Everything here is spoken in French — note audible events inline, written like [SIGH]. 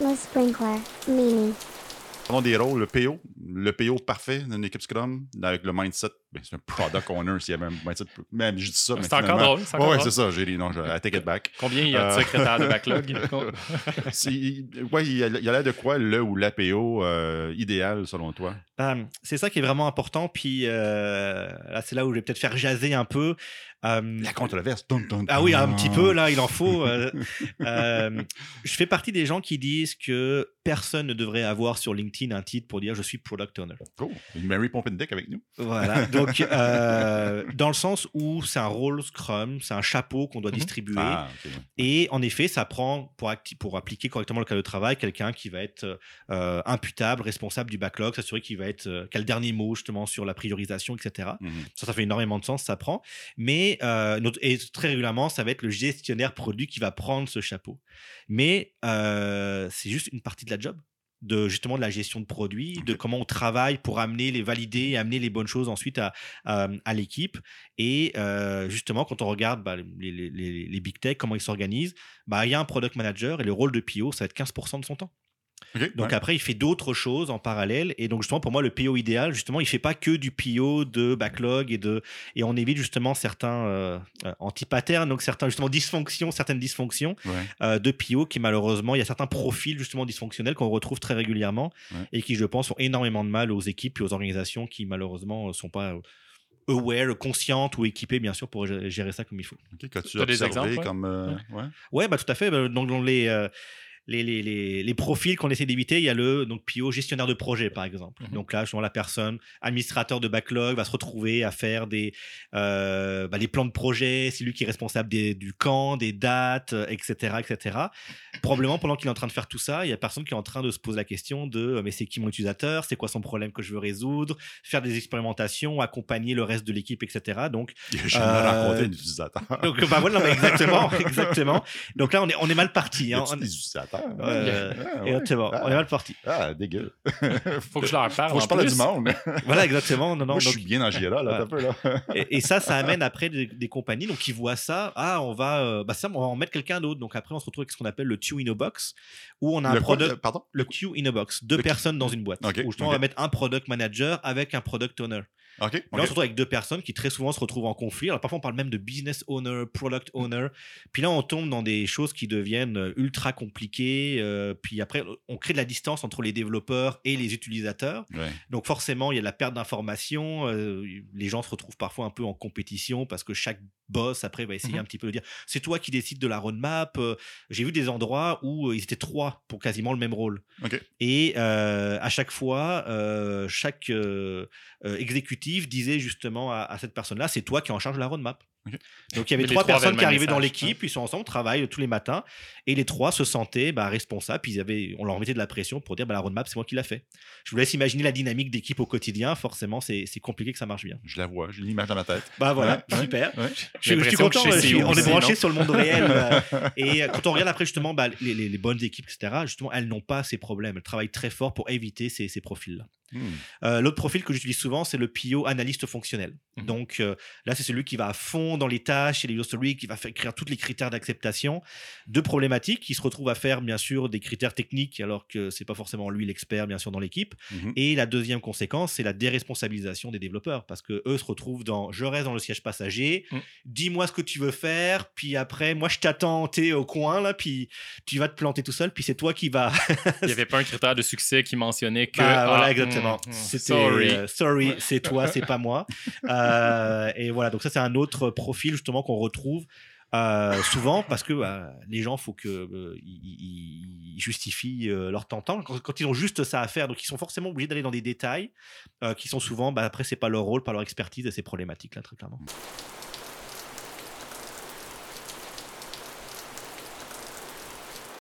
Le sprinkler, Mimi. Parlons des rôles, le PO, le PO parfait d'une équipe Scrum, avec le mindset, ben, c'est un product owner s'il y avait un mindset. Même je dis ça, mais C'est encore drôle. Ouais, drôle. c'est ça, j'ai dit non, je, I take it back. Combien il y a de Euh, secrétaires de backlog? [LAUGHS] Ouais, il y a il y a l'air de quoi le ou l'APO euh, idéal selon toi? Euh, c'est ça qui est vraiment important. Puis euh, là, c'est là où je vais peut-être faire jaser un peu. La controverse. Dun, dun, Ah oui, un dun. petit peu, là, il en faut. euh, je fais partie des gens qui disent que personne ne devrait avoir sur LinkedIn un titre pour dire je suis product owner. Cool. Une Mary avec nous. Voilà. [LAUGHS] Donc, euh, dans le sens où c'est un rôle Scrum, c'est un chapeau qu'on doit Mhm. distribuer. Ah. Et en effet, ça prend, pour, appliquer correctement le cas de travail, quelqu'un qui va être euh, imputable, responsable du backlog, s'assurer qu'il va être, euh, le dernier mot justement sur la priorisation, etc. Mhm. Ça, ça fait énormément de sens, ça prend. Mais, euh, notre- et très régulièrement, ça va être le gestionnaire produit qui va prendre ce chapeau. Mais c'est juste une partie de la job de justement de la gestion de produits, de comment on travaille pour amener les valider et amener les bonnes choses ensuite à, à, à l'équipe. Et euh, justement, quand on regarde bah, les, les- les- les big tech, comment ils s'organisent, bah, il y a un product manager et le rôle de PO, ça va être 15% de son temps. Donc ouais. après, il fait d'autres choses en parallèle. Et donc justement, pour moi, le PO idéal, justement, il fait pas que du PO de backlog et de et on évite justement certains euh, euh, anti-patterns, donc certains justement dysfonctions, certaines dysfonctions Ouais. euh, de PO qui malheureusement, il y a certains profils justement dysfonctionnels qu'on retrouve très régulièrement Ouais. et qui, je pense, font énormément de mal aux équipes et aux organisations qui malheureusement sont pas euh, aware, conscientes ou équipées bien sûr pour gé- gérer ça comme il faut. Ok, qu'as-tu T'as des exemples, ouais? comme. euh, ouais. Ouais, bah tout à fait. Bah, Donc dans les euh, les, les, les, les profils qu'on essaie d'éviter, il y a le donc PO gestionnaire de projet par exemple. Mhm. Donc là, justement, la personne administrateur de backlog va se retrouver à faire des euh, bah, les plans de projet. C'est lui qui est responsable des, du camp, des dates, euh, etc., etc. Probablement pendant qu'il est en train de faire tout ça, il y a personne qui est en train de se poser la question de euh, mais c'est qui mon utilisateur, c'est quoi son problème que je veux résoudre, faire des expérimentations, accompagner le reste de l'équipe, etc. Donc jamais Euh, donc bah voilà, non, exactement, [LAUGHS] exactement. Donc là on est on est mal parti. Hein. On-? Euh, Ah, ouais. Exactement, on est mal parti. Ah, dégueu. Faut que je leur parle. Faut que je en parle plus. du monde. [LAUGHS] Voilà, exactement. Non, non, Moi, je donc- suis bien dans Jira, là, peu, là. [LAUGHS] et, et ça, ça amène après des, des compagnies donc qui voient ça. Ah, on va, euh, bah ça, on va en mettre quelqu'un d'autre. Donc après, on se retrouve avec ce qu'on appelle le queue in a box, où on a un Le quoi, product. le- Pardon? Le queue in a box, deux Le- personnes dans une boîte. Où justement, on va mettre un product manager avec un product owner. Là, on se retrouve avec deux personnes qui très souvent se retrouvent en conflit. Alors parfois, on parle même de business owner, product owner. Puis là, on tombe dans des choses qui deviennent euh, ultra compliquées. euh, puis après, on crée de la distance entre les développeurs et les utilisateurs. Ouais. Donc forcément, il y a de la perte d'informations. euh, les gens se retrouvent parfois un peu en compétition parce que chaque boss après va essayer Mhm. un petit peu de dire c'est toi qui décides de la roadmap. Euh, J'ai vu des endroits où ils étaient trois pour quasiment le même rôle. Et à chaque fois, chaque euh, disait justement à, à cette personne-là c'est toi qui es en charge de la roadmap. Donc il y avait trois personnes qui arrivaient dans l'équipe, ils sont ensemble, travaillent tous les matins, et les trois se sentaient bah, responsables. Puis ils avaient, on leur mettait de la pression pour dire bah, la roadmap, c'est moi qui l'a fait. Je vous laisse imaginer la dynamique d'équipe au quotidien. Forcément, c'est compliqué que ça marche bien. Je la vois, j'ai l'image dans ma tête. Bah voilà, Ouais, super. ouais. Je, suis- je content. je suis- on est branché sur le monde réel. euh, [LAUGHS] et euh, quand on regarde après justement bah, les, les- les bonnes équipes, etc. Justement, elles n'ont pas ces problèmes. Elles travaillent très fort pour éviter ces, ces profils-là. Hmm. Euh, L'autre profil que j'utilise souvent, c'est le PO analyste fonctionnel. Mhm. Donc euh, là, c'est celui qui va à fond dans les tâches et les stories, qui va faire écrire tous les critères d'acceptation. Deux problématiques, qui se retrouvent à faire bien sûr des critères techniques, alors que c'est pas forcément lui l'expert bien sûr dans l'équipe. Mhm. Et la deuxième conséquence, c'est la déresponsabilisation des développeurs, parce que eux se retrouvent dans je reste dans le siège passager, Mm. dis-moi ce que tu veux faire, puis après moi je t'attends, t'es au coin là, puis tu vas te planter tout seul, puis c'est toi qui va [LAUGHS] Il n'y avait pas un critère de succès qui mentionnait que. bah, ah, voilà, exactement. hmm, hmm, C'était Sorry. euh, sorry, c'est toi, c'est pas moi. [LAUGHS] Euh, et voilà, donc ça c'est un autre profil justement qu'on retrouve euh, souvent parce que bah, les gens, faut que euh, ils, justifient euh, leur temps quand, ils ont juste ça à faire. Donc ils sont forcément obligés d'aller dans des détails qui sont souvent, bah, après c'est pas leur rôle, pas leur expertise et c'est problématique là très clairement.